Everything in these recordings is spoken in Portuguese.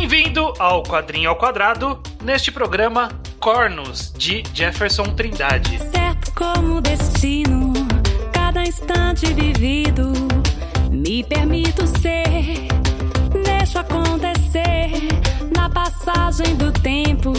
Bem-vindo ao Quadrinho ao Quadrado, neste programa Cornos, de Jefferson Trindade. Certo como destino, cada instante vivido, me permito ser, deixo acontecer, na passagem do tempo,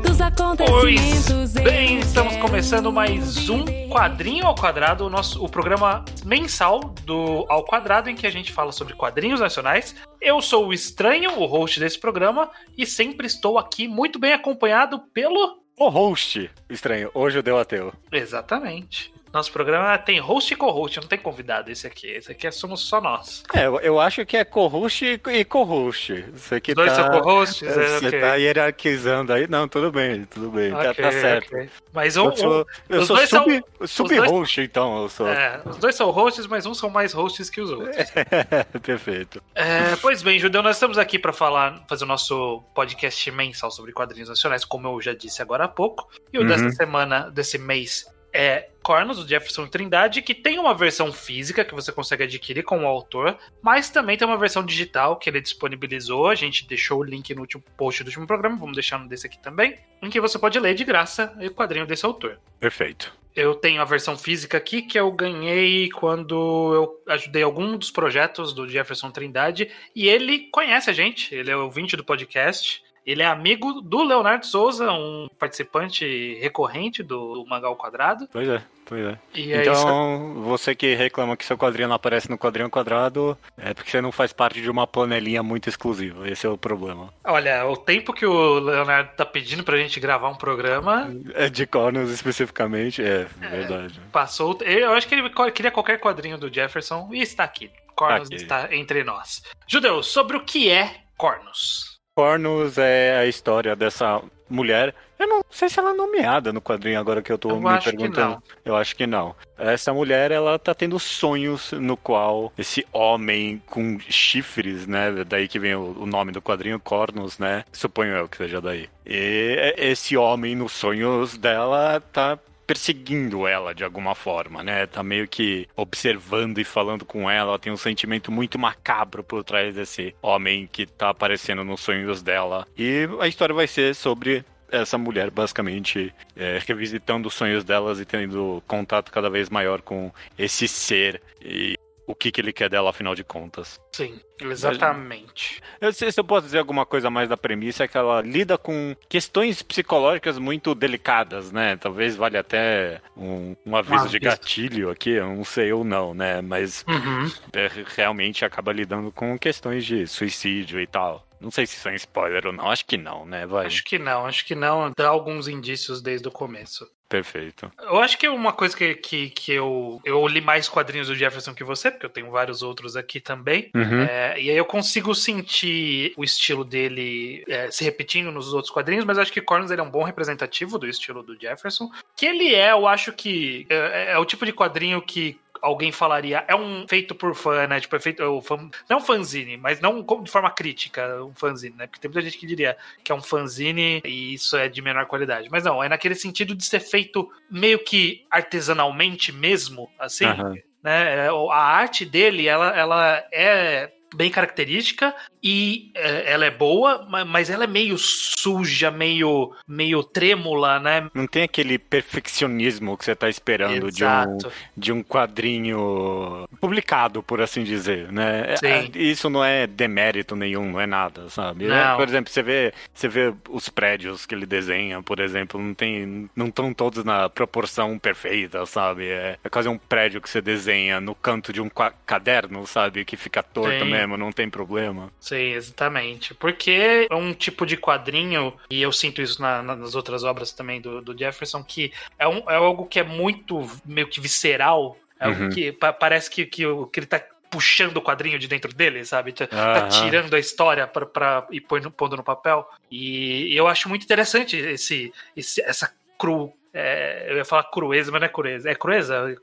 dos acontecimentos. Pois bem, estamos começando mais um Quadrinho ao Quadrado, o, nosso, o programa mensal do Ao Quadrado, em que a gente fala sobre quadrinhos nacionais. Eu sou o Estranho, o host desse programa, e sempre estou aqui muito bem acompanhado pelo. O host, estranho, hoje o deu ateu. Exatamente. Nosso programa tem host e co-host, não tem convidado esse aqui. Esse aqui é somos só nós. É, eu, eu acho que é co-host e co-host. Você que Dois tá, são co-hosts? É, Você ok. tá hierarquizando aí. Não, tudo bem, tudo bem. tá, Ok, tá certo. ok. Mas um, Eu sou, eu os sou dois sub, são- sub-host, então. Eu sou. é, os dois são hosts, mas uns são mais hosts que os outros. Perfeito. É, pois bem, Judeu, nós estamos aqui para falar, fazer o nosso podcast mensal sobre quadrinhos nacionais, como eu já disse agora há pouco. E o Uhum. dessa semana, desse mês, é Cornos, do Jefferson Trindade, que tem uma versão física que você consegue adquirir com o autor, mas também tem uma versão digital que ele disponibilizou. A gente deixou o link no último post do último programa, vamos deixar no desse aqui também, em que você pode ler de graça o quadrinho desse autor. Perfeito. Eu tenho a versão física aqui que eu ganhei quando eu ajudei algum dos projetos do Jefferson Trindade. E ele conhece a gente, ele é ouvinte do podcast. Ele é amigo do Leonardo Souza, um participante recorrente do Mangal Quadrado. Pois é, pois é. E é. Então, você que reclama que seu quadrinho não aparece no quadrinho quadrado, é porque você não faz parte de uma panelinha muito exclusiva. Esse é o problema. Olha, o tempo que o Leonardo tá pedindo pra gente gravar um programa É de Cornos especificamente, é, verdade. passou. Eu acho que ele queria qualquer quadrinho do Jefferson e está aqui. Cornos Tá aqui. está entre nós. Judeu, sobre o que é Cornos? Cornos é a história dessa mulher. Eu não sei se ela é nomeada no quadrinho agora que eu tô Eu me perguntando. Eu acho que não. Essa mulher, ela tá tendo sonhos no qual esse homem com chifres, né? Daí que vem o, o nome do quadrinho, Cornos, né? Suponho eu que seja daí. E esse homem nos sonhos dela tá perseguindo ela de alguma forma, né? Tá meio que observando e falando com ela. Ela tem um sentimento muito macabro por trás desse homem que tá aparecendo nos sonhos dela. E a história vai ser sobre essa mulher basicamente é, revisitando os sonhos delas e tendo contato cada vez maior com esse ser e o que, que ele quer dela afinal de contas. Sim, exatamente. Eu sei se eu posso dizer alguma coisa mais da premissa, é que ela lida com questões psicológicas muito delicadas, né? Talvez valha até um, um aviso de aviso. gatilho aqui, eu não sei ou não, né? Mas Uhum. é, realmente acaba lidando com questões de suicídio e tal. Não sei se isso é um spoiler ou não, acho que não, né? Vai. Acho que não, acho que não. Dá alguns indícios desde o começo. Perfeito. Eu acho que uma coisa que, que, que eu. Eu li mais quadrinhos do Jefferson que você, porque eu tenho vários outros aqui também. Uhum. É, e aí eu consigo sentir o estilo dele é, se repetindo nos outros quadrinhos, mas acho que Corners ele é um bom representativo do estilo do Jefferson. Que ele é, eu acho que é, é o tipo de quadrinho que alguém falaria é um feito por fã, né? Tipo, é feito. é fã- não um fanzine, mas não como de forma crítica, um fanzine, né? Porque tem muita gente que diria que é um fanzine e isso é de menor qualidade. Mas não, é naquele sentido de ser feito meio que artesanalmente mesmo, assim Aham. né? É, A arte dele, ela, ela é bem característica e é, ela é boa, ma- mas ela é meio suja, meio, meio trêmula, né? Não tem aquele perfeccionismo que você tá esperando de um, de um quadrinho publicado, por assim dizer, né? Sim. É, Isso não é demérito nenhum, não é nada, sabe? Não. É, por exemplo, você vê, você vê os prédios que ele desenha, por exemplo, não tem, não estão todos na proporção perfeita, sabe? É, é quase um prédio que você desenha no canto de um caderno, sabe? Que fica torto Sim. mesmo, não tem problema. Sim, exatamente. Porque é um tipo de quadrinho, e eu sinto isso na- na- nas outras obras também do, do Jefferson, que é, um, é algo que é muito meio que visceral. É algo Uhum. que pa- parece que, que, que ele tá puxando o quadrinho de dentro dele, sabe? Tá, Aham. tirando a história pra, pra, e põe- pondo no papel. E eu acho muito interessante esse, esse- essa cru. é, eu ia falar crueza, mas não é crueza. É crueza?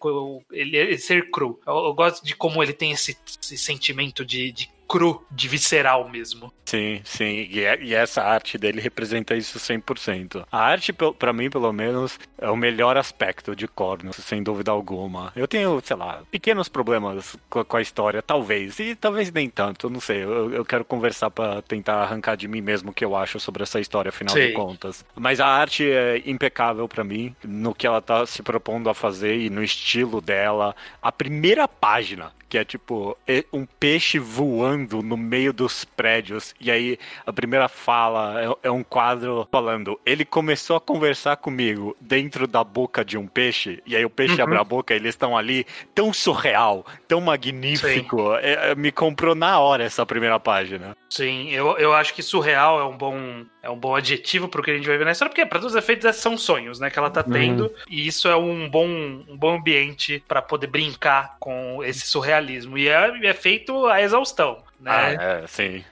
Ele, ele ser cru. Eu, eu gosto de como ele tem esse, esse sentimento de, de cru, de visceral mesmo. Sim, sim. E, é, e, essa arte dele representa isso 100%. A arte, para mim, pelo menos, é o melhor aspecto de Cornos, sem dúvida alguma. Eu tenho, sei lá, pequenos problemas com, com a história, talvez. E talvez nem tanto, não sei. Eu, eu quero conversar para tentar arrancar de mim mesmo o que eu acho sobre essa história, afinal sim. de contas. Mas a arte é impecável para mim, no que ela tá se propondo a fazer e no estilo dela. A primeira página que é tipo um peixe voando no meio dos prédios. E aí a primeira fala é, é, um quadro falando: ele começou a conversar comigo dentro da boca de um peixe. E aí o peixe uhum. abre a boca, e eles estão ali tão surreal, tão magnífico. É, é, me comprou na hora essa primeira página. Sim, eu, eu acho que surreal é um bom é um bom adjetivo pro que a gente vai ver na história, porque para todos os efeitos são sonhos, né, que ela tá uhum. tendo, e isso é um bom, um bom ambiente para poder brincar com esse surrealismo. E é, é feito a exaustão, né? Ah, é, sim.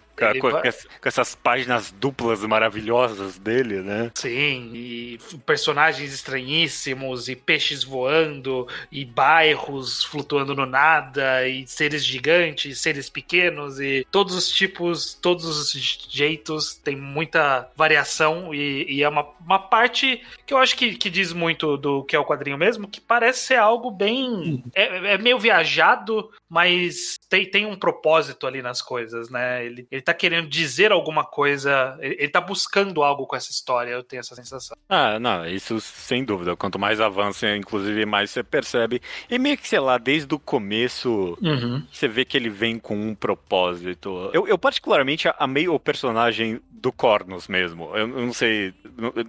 Com, vai... com, essas páginas duplas maravilhosas dele, né? Sim, e personagens estranhíssimos, e peixes voando, e bairros flutuando no nada, e seres gigantes, seres pequenos, e todos os tipos, todos os jeitos, tem muita variação, e, e é uma, uma parte que eu acho que, que diz muito do que é o quadrinho mesmo, que parece ser algo bem. Uhum. É, é meio viajado, mas tem, tem um propósito ali nas coisas, né? Ele, ele tá querendo dizer alguma coisa, ele, ele tá buscando algo com essa história, eu tenho essa sensação. Ah, não, isso sem dúvida. Quanto mais avança, inclusive, mais você percebe. E meio que, sei lá, desde o começo, uhum. você vê que ele vem com um propósito. Eu, eu particularmente amei o personagem do Cornos mesmo. Eu, eu, não sei,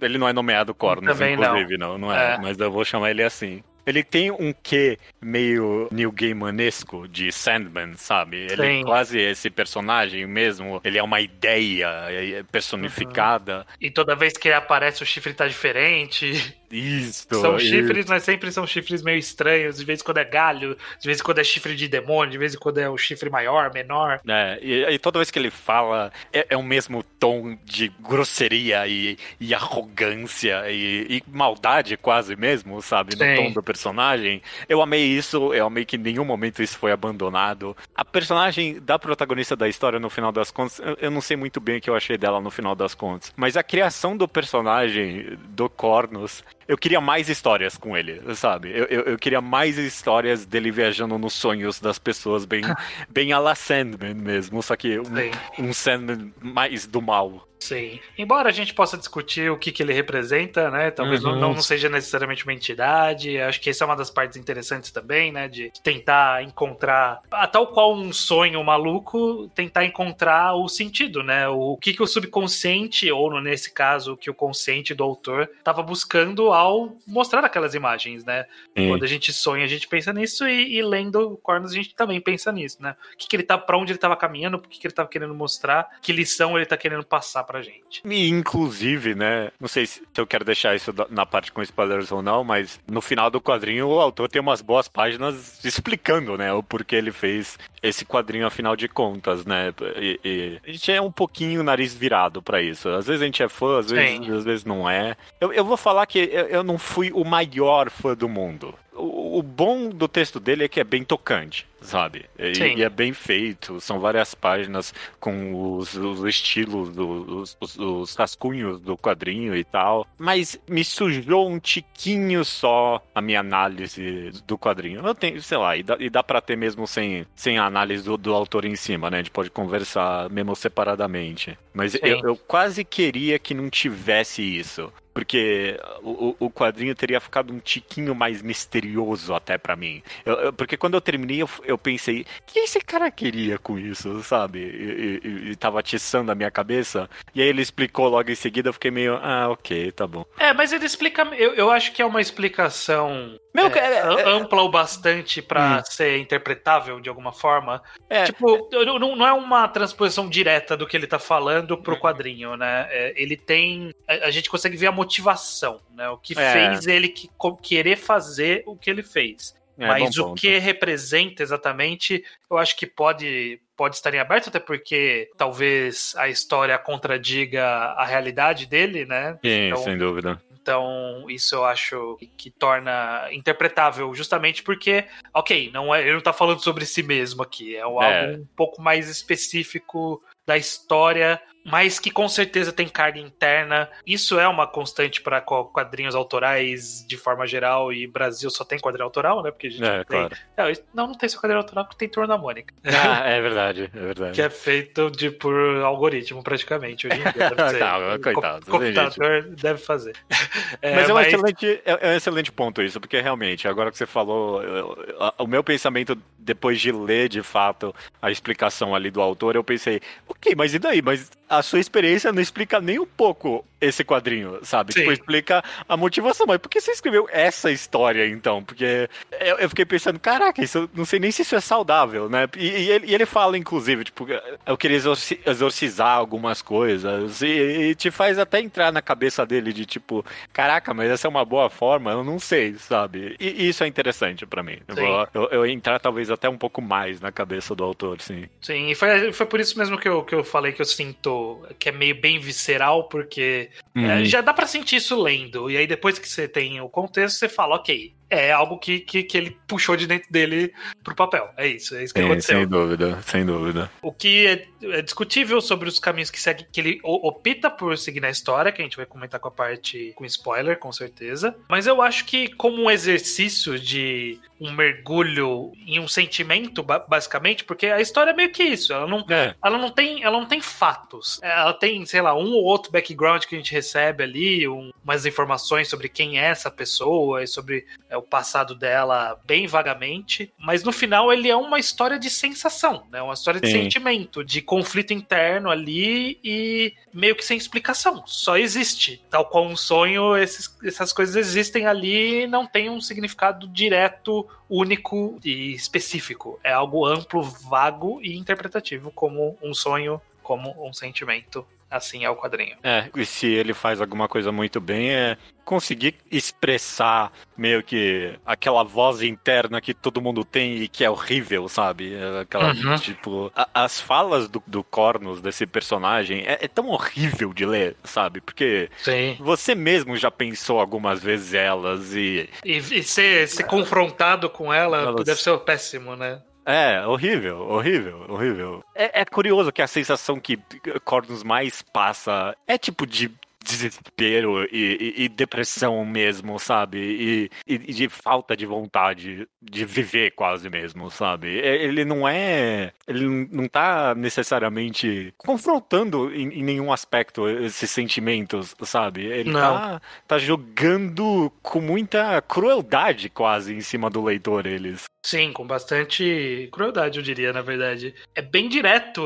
ele não é nomeado Cornos, Também inclusive, não, não, não é, é, mas eu vou chamar ele assim. Ele tem um quê meio New Gaimanesco de Sandman, sabe? Ele é quase esse personagem mesmo. Ele é uma ideia é, personificada. Uhum. E toda vez que ele aparece, o chifre tá diferente. Isso. São chifres, mas sempre são chifres meio estranhos. De vez em quando é galho, de vez em quando é chifre de demônio, de vez em quando é o chifre maior, menor. É, e, e toda vez que ele fala, é, é, o mesmo tom de grosseria e, e arrogância e, e, maldade quase mesmo, sabe? No Sim. tom do personagem. Eu amei isso, eu amei que em nenhum momento isso foi abandonado. A personagem da protagonista da história, no final das contas, eu, eu não sei muito bem o que eu achei dela no final das contas, mas a criação do personagem do Cornos eu queria mais histórias com ele, sabe? Eu, eu, eu, queria mais histórias dele viajando nos sonhos das pessoas, bem, bem a la Sandman mesmo, só que um, um Sandman mais do mal. Sim. Embora a gente possa discutir o que, que ele representa, né? Talvez uhum. não, não seja necessariamente uma entidade. Acho que essa é uma das partes interessantes também, né? De tentar encontrar, a tal qual um sonho maluco, tentar encontrar o sentido, né? O que, que o subconsciente, ou nesse caso, o que o consciente do autor estava buscando ao mostrar aquelas imagens, né? Quando a gente sonha, a gente pensa nisso e, e lendo Cornos a gente também pensa nisso, né? O que, que ele tá, pra onde ele estava caminhando, o que, que ele estava querendo mostrar, que lição ele está querendo passar pra gente. E, inclusive, né? Não sei se eu quero deixar isso na parte com spoilers ou não, mas no final do quadrinho o autor tem umas boas páginas explicando, né? O porquê ele fez esse quadrinho afinal de contas, né? E, e a gente é um pouquinho nariz virado para isso. Às vezes a gente é fã, às vezes, às vezes não é. Eu, eu vou falar que eu, eu não fui o maior fã do mundo o, bom do texto dele é que é bem tocante, sabe? E, e é bem feito. São várias páginas com os, os estilos, do, os, os, os, rascunhos do quadrinho e tal. Mas me sujou um tiquinho só a minha análise do quadrinho. Eu tenho, sei lá, e dá, e dá pra ter mesmo sem, sem a análise do, do autor em cima, né? A gente pode conversar mesmo separadamente. Mas eu, eu quase queria que não tivesse isso porque o, o quadrinho teria ficado um tiquinho mais misterioso até para mim. Eu, eu, porque quando eu terminei, eu, eu pensei, o que esse cara queria com isso, sabe? E, e, e tava atiçando a minha cabeça. E aí ele explicou logo em seguida, eu fiquei meio, ah, ok, tá bom. É, mas ele explica, eu, eu acho que é uma explicação meu, é, é, é, ampla o bastante para hum. ser interpretável de alguma forma. É, tipo, não, não é uma transposição direta do que ele tá falando pro uhum. quadrinho, né? É, ele tem. A, a, gente consegue ver a motivação, né? O que é. fez ele que, querer fazer o que ele fez. Mas o que representa exatamente, eu acho que pode pode estar em aberto, até porque talvez a história contradiga a realidade dele, né? Sim, então, sem dúvida. Então, isso eu acho que torna interpretável, justamente porque, ok, não é, ele não tá falando sobre si mesmo aqui, é algo é. um pouco mais específico da história mas que com certeza tem carga interna. Isso é uma constante para quadrinhos autorais de forma geral, e Brasil só tem quadrinho autoral, né? Porque a gente é, tem... claro. Não, não tem só quadrinho autoral porque tem Turno da Mônica. Ah, é verdade, é verdade. que é feito de, por algoritmo, praticamente. Hoje em dia, deve ser. não, coitado. O computador deve fazer. É, mas é, mas... Um excelente, é, é um excelente ponto isso, porque realmente, agora que você falou, eu, o meu pensamento depois de ler de fato a explicação ali do autor, eu pensei, ok, mas e daí? Mas a sua experiência não explica nem um pouco esse quadrinho, sabe? Sim. Tipo, explica a motivação. Mas por que você escreveu essa história, então? Porque eu, eu fiquei pensando, caraca, isso não sei nem se isso é saudável, né? E, e, ele, e ele, fala, inclusive, tipo, eu queria exorcizar algumas coisas. E, e, te faz até entrar na cabeça dele de tipo, caraca, mas essa é uma boa forma? Eu não sei, sabe? E, isso é interessante para mim. Eu, eu, eu, entrar talvez até um pouco mais na cabeça do autor, sim. Sim, e foi, foi por isso mesmo que eu, que eu falei que eu sinto que é meio bem visceral, porque é, uhum. É, já dá para sentir isso lendo. E aí depois que você tem o contexto, você fala, ok, é algo que, que, que, ele puxou de dentro dele pro papel. É isso, é isso que Sim, aconteceu. Sem dúvida, sem dúvida. O que é, é, discutível sobre os caminhos que segue, que ele opta por seguir na história, que a gente vai comentar com a parte com spoiler, com certeza. Mas eu acho que como um exercício de um mergulho em um sentimento, basicamente, porque a história é meio que isso. Ela não, é. ela não, tem, ela não tem fatos. Ela tem, sei lá, um ou outro background que a gente recebe ali, um, umas informações sobre quem é essa pessoa e sobre é, o passado dela bem vagamente, mas no final ele é uma história de sensação, né? Uma história de Sim. sentimento, de conflito interno ali e meio que sem explicação. Só existe. Tal qual um sonho, esses, essas coisas existem ali e não tem um significado direto, único e específico. É algo amplo, vago e interpretativo, como um sonho, como um sentimento assim é o quadrinho. É, e se ele faz alguma coisa muito bem, é conseguir expressar meio que aquela voz interna que todo mundo tem e que é horrível, sabe? É aquela, uhum. tipo, a, as falas do, do Cornos, desse personagem, é, é, tão horrível de ler, sabe? Porque Sim. você mesmo já pensou algumas vezes elas e... E, e ser, ser confrontado com ela elas... deve ser péssimo, né? É, horrível, horrível, horrível. É, é curioso que a sensação que Cornos mais passa é tipo de desespero e, e, e, depressão mesmo, sabe? E, e, de falta de vontade de viver quase mesmo, sabe? É, ele não é. Ele não tá necessariamente confrontando em, em nenhum aspecto esses sentimentos, sabe? Ele tá, tá jogando com muita crueldade quase em cima do leitor, eles. Sim, com bastante crueldade, eu diria, na verdade. É bem direto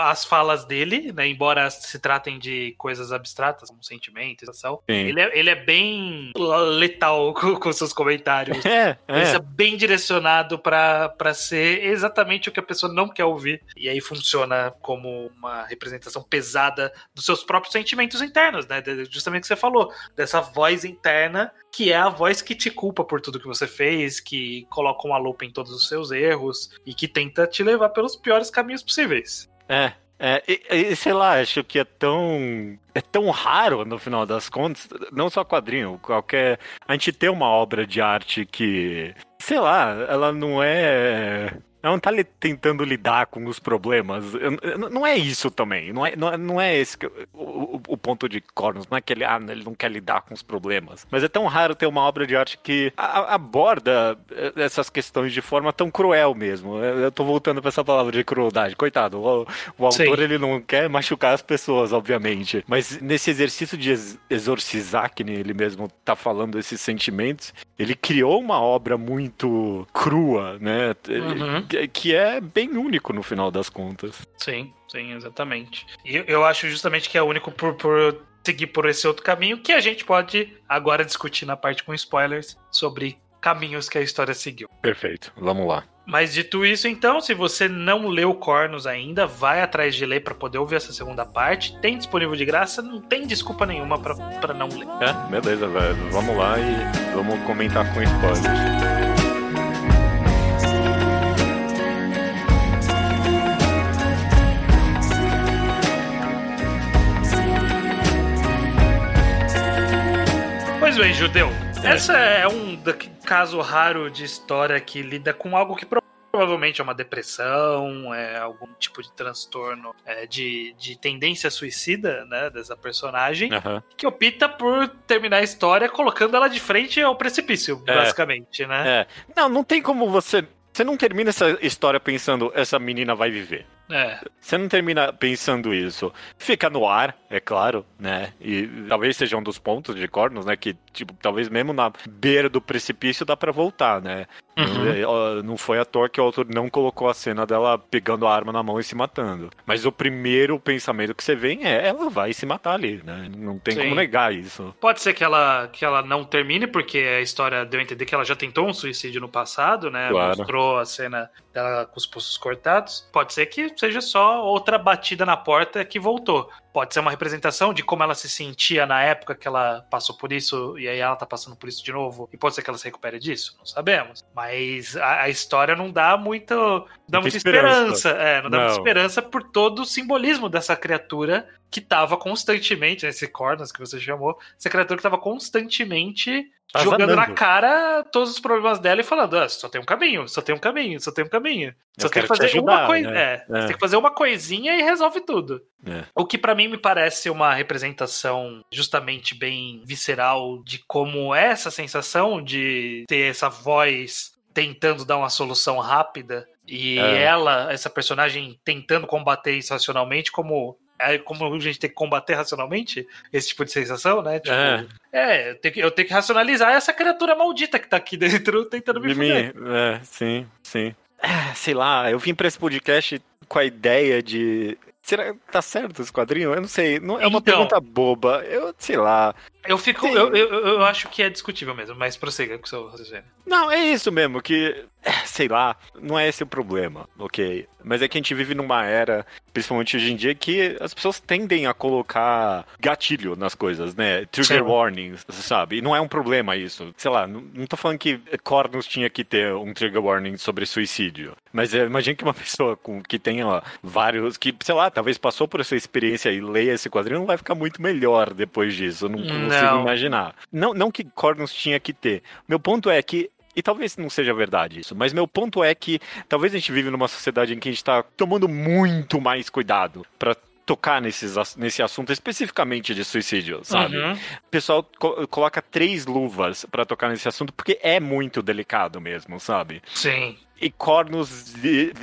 as falas dele, né? Embora se tratem de coisas abstratas, como sentimento, sensação. Ele é, ele é bem letal com, com seus comentários. É, é. Ele é bem direcionado para ser exatamente o que a pessoa não quer ouvir. E aí funciona como uma representação pesada dos seus próprios sentimentos internos, né? Justamente o que você falou, dessa voz interna que é a voz que te culpa por tudo que você fez, que coloca uma lupa em todos os seus erros e que tenta te levar pelos piores caminhos possíveis. É, é, e, e, sei lá, acho que é tão. É tão raro, no final das contas, não só quadrinho, qualquer. A gente ter uma obra de arte que. Sei lá, ela não é ela não tá tentando lidar com os problemas. Não é isso também. Não é, não é, não é esse o, o, ponto de Cornos. Não é que ele, ah, ele não quer lidar com os problemas. Mas é tão raro ter uma obra de arte que aborda eh, essas questões de forma tão cruel mesmo. Eu tô voltando pra essa palavra de crueldade. Coitado, o, o autor ele não quer machucar as pessoas, obviamente. Mas nesse exercício de exorcizar, que ele mesmo tá falando esses sentimentos, ele criou uma obra muito crua, né? Uhum que é bem único no final das contas. Sim, sim, exatamente. E eu acho justamente que é único por, por seguir por esse outro caminho que a gente pode agora discutir na parte com spoilers sobre caminhos que a história seguiu. Perfeito, vamos lá. Mas dito isso, então, se você não leu Cornos ainda, vai atrás de ler para poder ouvir essa segunda parte. Tem disponível de graça, não tem desculpa nenhuma para não ler. É, beleza, velho. Vamos lá e vamos comentar com spoilers. Pois bem, judeu. É. Essa é um caso raro de história que lida com algo que provavelmente é uma depressão, é algum tipo de transtorno é, de, de tendência suicida, né, dessa personagem, Aham. que opta por terminar a história colocando ela de frente ao precipício, É. basicamente, né? É. Não, não tem como você. Você não termina essa história pensando essa menina vai viver. É. Você não termina pensando isso. Fica no ar, é claro, né? E talvez seja um dos pontos de Cornos, né? Que, tipo, talvez mesmo na beira do precipício dá pra voltar, né? Uhum. É, Não foi à toa que o autor não colocou a cena dela pegando a arma na mão e se matando. Mas o primeiro pensamento que você vem é ela vai se matar ali, né? Não tem Sim. como negar isso. Pode ser que ela, que ela não termine, porque a história deu a entender que ela já tentou um suicídio no passado, né? Claro. Mostrou a cena dela com os pulsos cortados. Pode ser que seja só outra batida na porta que voltou. Pode ser uma representação de como ela se sentia na época que ela passou por isso e aí ela tá passando por isso de novo. E pode ser que ela se recupere disso, não sabemos. Mas a, a história não dá muito, não dá muita esperança. esperança. É, não dá muita Não. esperança por todo o simbolismo dessa criatura que tava constantemente, esse Cornas que você chamou, essa criatura que tava constantemente Tá jogando na zanando. cara todos os problemas dela e falando: ah, só tem um caminho, só tem um caminho, só tem um caminho. Eu tem que quero te fazer uma ajudar, coisa. né? É, É. Você tem que fazer uma coisinha e resolve tudo. É. O que pra mim me parece uma representação justamente bem visceral de como é essa sensação de ter essa voz tentando dar uma solução rápida e É. ela, essa personagem, tentando combater isso racionalmente, como é como a gente tem que combater racionalmente esse tipo de sensação, né? Tipo, É. é, eu, tenho que, eu tenho que racionalizar essa criatura maldita que tá aqui dentro tentando me De mim, é, sim, sim. É, sei lá, eu vim pra esse podcast com a ideia de. Será que tá certo esse quadrinho? Eu não sei. Não, é uma Então. pergunta boba. Eu, sei lá. Eu fico. Eu, eu, eu acho que é discutível mesmo, mas prossiga com o seu raciocínio. Não, é isso mesmo, que. é, Sei lá, não é esse o problema, ok? Mas é que a gente vive numa era, principalmente hoje em dia, que as pessoas tendem a colocar gatilho nas coisas, né? Trigger Sim. warnings, sabe? E não é um problema isso. Sei lá, não, não tô falando que Cornus tinha que ter um trigger warning sobre suicídio. Mas é, imagina que uma pessoa com, que tenha ó, vários. que, sei lá, talvez passou por essa experiência e leia esse quadrinho, não vai ficar muito melhor depois disso. Não consigo Não. imaginar. Não, não que Cornus tinha que ter. Meu ponto é que e talvez não seja verdade isso, mas meu ponto é que talvez a gente vive numa sociedade em que a gente tá tomando muito mais cuidado pra tocar nesses, nesse assunto especificamente de suicídio, sabe? Uhum. O pessoal co- coloca três luvas pra tocar nesse assunto porque é muito delicado mesmo, sabe? Sim. E Cornos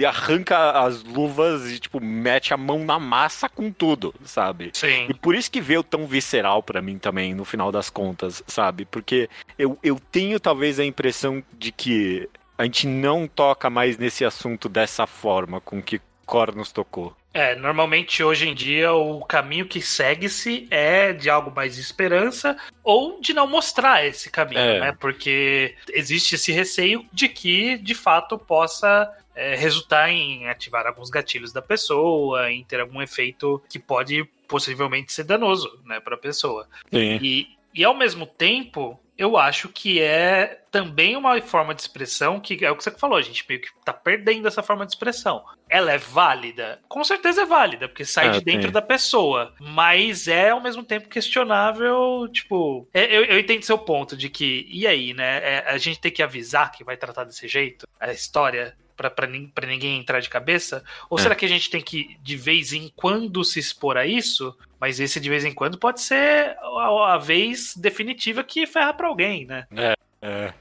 arranca as luvas e, tipo, mete a mão na massa com tudo, sabe? Sim. E por isso que veio tão visceral pra mim também, no final das contas, sabe? Porque eu, eu tenho talvez a impressão de que a gente não toca mais nesse assunto dessa forma com que Cornos tocou. É, normalmente hoje em dia o caminho que segue-se é de algo mais de esperança ou de não mostrar esse caminho, É. né? Porque existe esse receio de que de fato possa é, resultar em ativar alguns gatilhos da pessoa, em ter algum efeito que pode possivelmente ser danoso, né, para a pessoa. Sim. E, e ao mesmo tempo, eu acho que é também uma forma de expressão que é o que você falou, a gente meio que tá perdendo essa forma de expressão. Ela é válida? Com certeza é válida, porque sai É, de dentro sim. da pessoa. Mas é ao mesmo tempo questionável, tipo. é- Eu, eu entendo seu ponto de que, e aí, né? é, a gente tem que avisar que vai tratar desse jeito a história. Pra ninguém entrar de cabeça? Ou É. será que a gente tem que, de vez em quando, se expor a isso? Mas esse de vez em quando pode ser a, a vez definitiva que ferra pra alguém, né? É.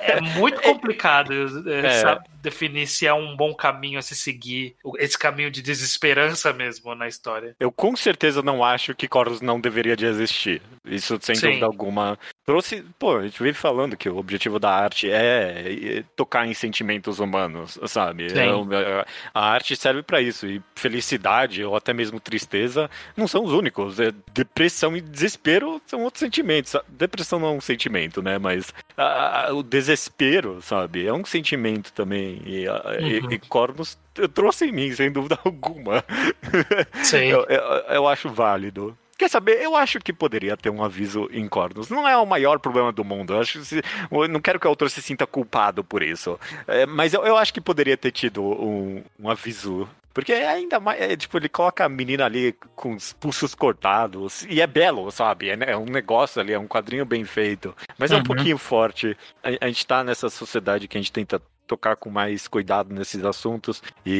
É muito complicado é, É. definir se é um bom caminho a se seguir, esse caminho de desesperança mesmo na história. Eu com certeza não acho que Corus não deveria de existir. Isso sem Sim. dúvida alguma. Trouxe. Pô, a gente vive falando que o objetivo da arte é é tocar em sentimentos humanos, sabe? É é- a arte serve pra isso. E felicidade ou até mesmo tristeza não são os únicos. É, depressão e desespero são outros sentimentos. Depressão não é um sentimento, né? Mas a- a- o desespero, sabe? É um sentimento também. E, a- e- Uhum. e Cornus trouxe em mim, sem dúvida alguma. Sim. Eu, eu, eu acho válido. Quer saber? Eu acho que poderia ter um aviso em cornos. Não é o maior problema do mundo. Eu, acho que eu não quero que o autor se sinta culpado por isso. É, mas eu, eu acho que poderia ter tido um, um aviso. Porque é ainda mais. é, tipo, ele coloca a menina ali com os pulsos cortados. E é belo, sabe? É, é um negócio ali, é um quadrinho bem feito. Mas é um Uhum. pouquinho forte. A, a gente tá nessa sociedade que a gente tenta tocar com mais cuidado nesses assuntos. E,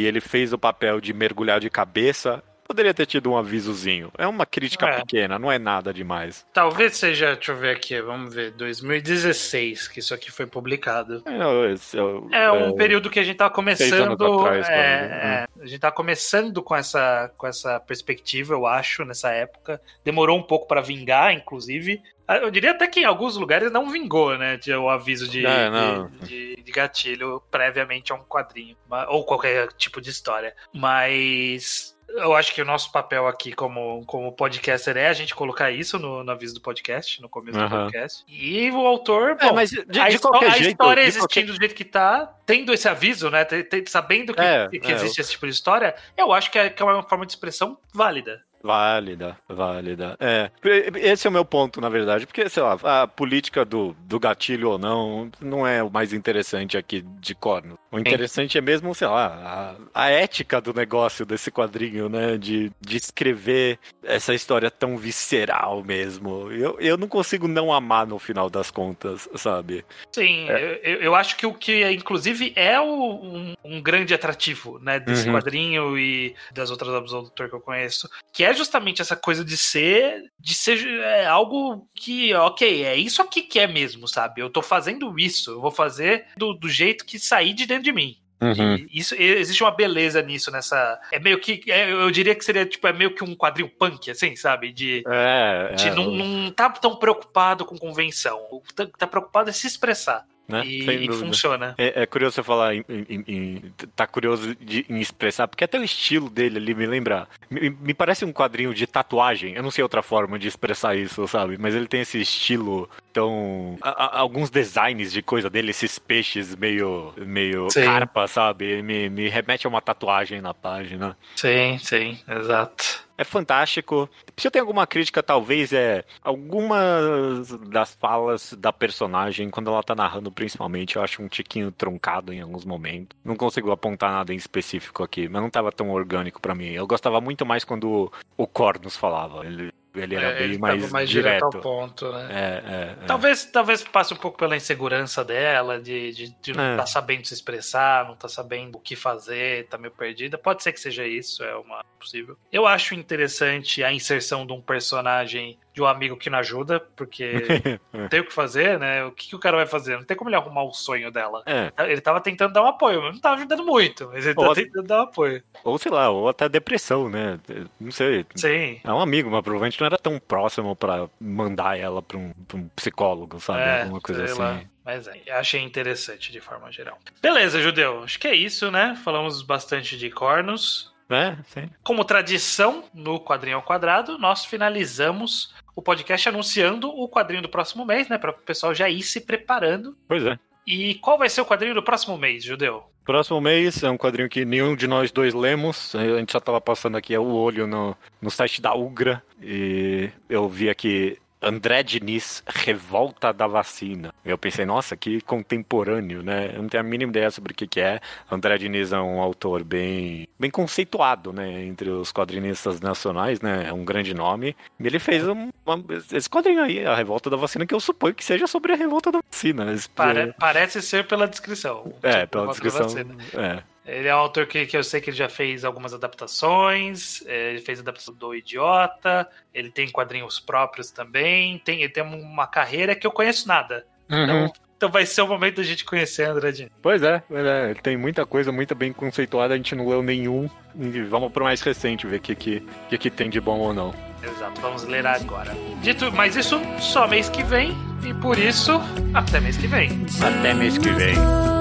e ele fez o papel de mergulhar de cabeça Poderia ter tido um avisozinho. É uma crítica é. pequena, não é nada demais. Talvez seja, deixa eu ver aqui, vamos ver, 2016 que isso aqui foi publicado. É, esse, é, é um período que a gente tá começando. Atrás, é, é, a gente tá começando com essa, com essa perspectiva, eu acho, nessa época. Demorou um pouco para vingar, inclusive. Ah, eu diria até que em alguns lugares não vingou, né? O aviso de, é, de, de, de, gatilho previamente a um quadrinho. Ou qualquer tipo de história. Mas eu acho que o nosso papel aqui como, como podcaster é a gente colocar isso no, no aviso do podcast, no começo uhum. do podcast. E o autor, é, bom, mas de, de a, qualquer a jeito, história existindo qualquer... do jeito que tá, tendo esse aviso, né? sabendo que, é, que é, existe esse tipo de história, eu acho que é, que é uma forma de expressão válida. Válida, válida. É, esse é o meu ponto, na verdade, porque, sei lá, a política do, do gatilho ou não não é o mais interessante aqui de corno. O interessante é mesmo, sei lá, a, a, ética do negócio desse quadrinho, né? De, de escrever essa história tão visceral mesmo. Eu, eu não consigo não amar no final das contas, sabe? Sim, é. eu, eu acho que o que, inclusive, é o, um, um, grande atrativo, né? Desse uhum. quadrinho e das outras obras do autor que eu conheço, que é justamente essa coisa de ser, de ser é, algo que, ok, é isso aqui que é mesmo, sabe? Eu tô fazendo isso, eu vou fazer do, do jeito que sair de dentro dentro de mim. Uhum. isso existe uma beleza nisso nessa é meio que é, eu diria que seria tipo é meio que um quadril punk assim sabe de, é, de é, não, não tá tão preocupado com convenção tá, tá preocupado em se expressar né? E, e funciona. É, é, curioso você falar em, em, em, tá curioso de, em expressar, porque até o estilo dele ali me lembra. Me, me, parece um quadrinho de tatuagem. Eu não sei outra forma de expressar isso, sabe? Mas ele tem esse estilo tão. A, a, alguns designs de coisa dele, esses peixes meio, meio sim. carpa, sabe? Me, me remete a uma tatuagem na página. Sim, sim, exato é fantástico. Se eu tenho alguma crítica, talvez é algumas das falas da personagem, quando ela tá narrando principalmente, eu acho um tiquinho truncado em alguns momentos. Não consigo apontar nada em específico aqui, mas não tava tão orgânico para mim. Eu gostava muito mais quando o Cornos falava. Ele ele era é, bem ele mais, mais direto. direto. ao ponto, né? É, é, é, talvez, talvez passe um pouco pela insegurança dela, de, de, de não estar é. tá sabendo se expressar, não estar tá sabendo o que fazer, tá meio perdida. Pode ser que seja isso, é uma possível. Eu acho interessante a inserção de um personagem de um amigo que não ajuda, porque não tem o que fazer, né? O que, que, o cara vai fazer? Não tem como ele arrumar o sonho dela. É. Ele tava tentando dar um apoio, mas não tava ajudando muito, mas ele ou tá tentando dar um apoio. Ou sei lá, ou até depressão, né? Não sei. Sim. É um amigo, mas provavelmente não era tão próximo para mandar ela pra um, pra um, psicólogo, sabe? É, Alguma coisa assim. Lá. Mas é, achei interessante de forma geral. Beleza, Judeu. Acho que é isso, né? Falamos bastante de cornos. É, sim. Como tradição no quadrinho ao quadrado, nós finalizamos o podcast anunciando o quadrinho do próximo mês, né? Para o pessoal já ir se preparando. Pois é. E qual vai ser o quadrinho do próximo mês, Judeu? Próximo mês é um quadrinho que nenhum de nós dois lemos. A gente já estava passando aqui o olho no, no site da Ugra e eu vi aqui André Diniz, Revolta da Vacina. Eu pensei, nossa, que contemporâneo, né? Eu não tenho a mínima ideia sobre o que, que é. André Diniz é um autor bem, bem conceituado, né? Entre os quadrinistas nacionais, né? É um grande nome. E ele fez um, uma, esse quadrinho aí, A Revolta da Vacina, que eu suponho que seja sobre a Revolta da Vacina. Pare, parece ser pela descrição. É, pela descrição. É. Ele é um autor que, que eu sei que ele já fez algumas adaptações, é, ele fez adaptação do Idiota, ele tem quadrinhos próprios também, tem, ele tem uma carreira que eu conheço nada. Uhum. Então, então vai ser o momento da gente conhecer Andradinho. Pois é, é, ele tem muita coisa muito bem conceituada, a gente não leu nenhum. Vamos pro mais recente, ver o que, que, que, que tem de bom ou não. Exato, vamos ler agora. Dito, mas isso só mês que vem, e por isso, até mês que vem. Até mês que vem.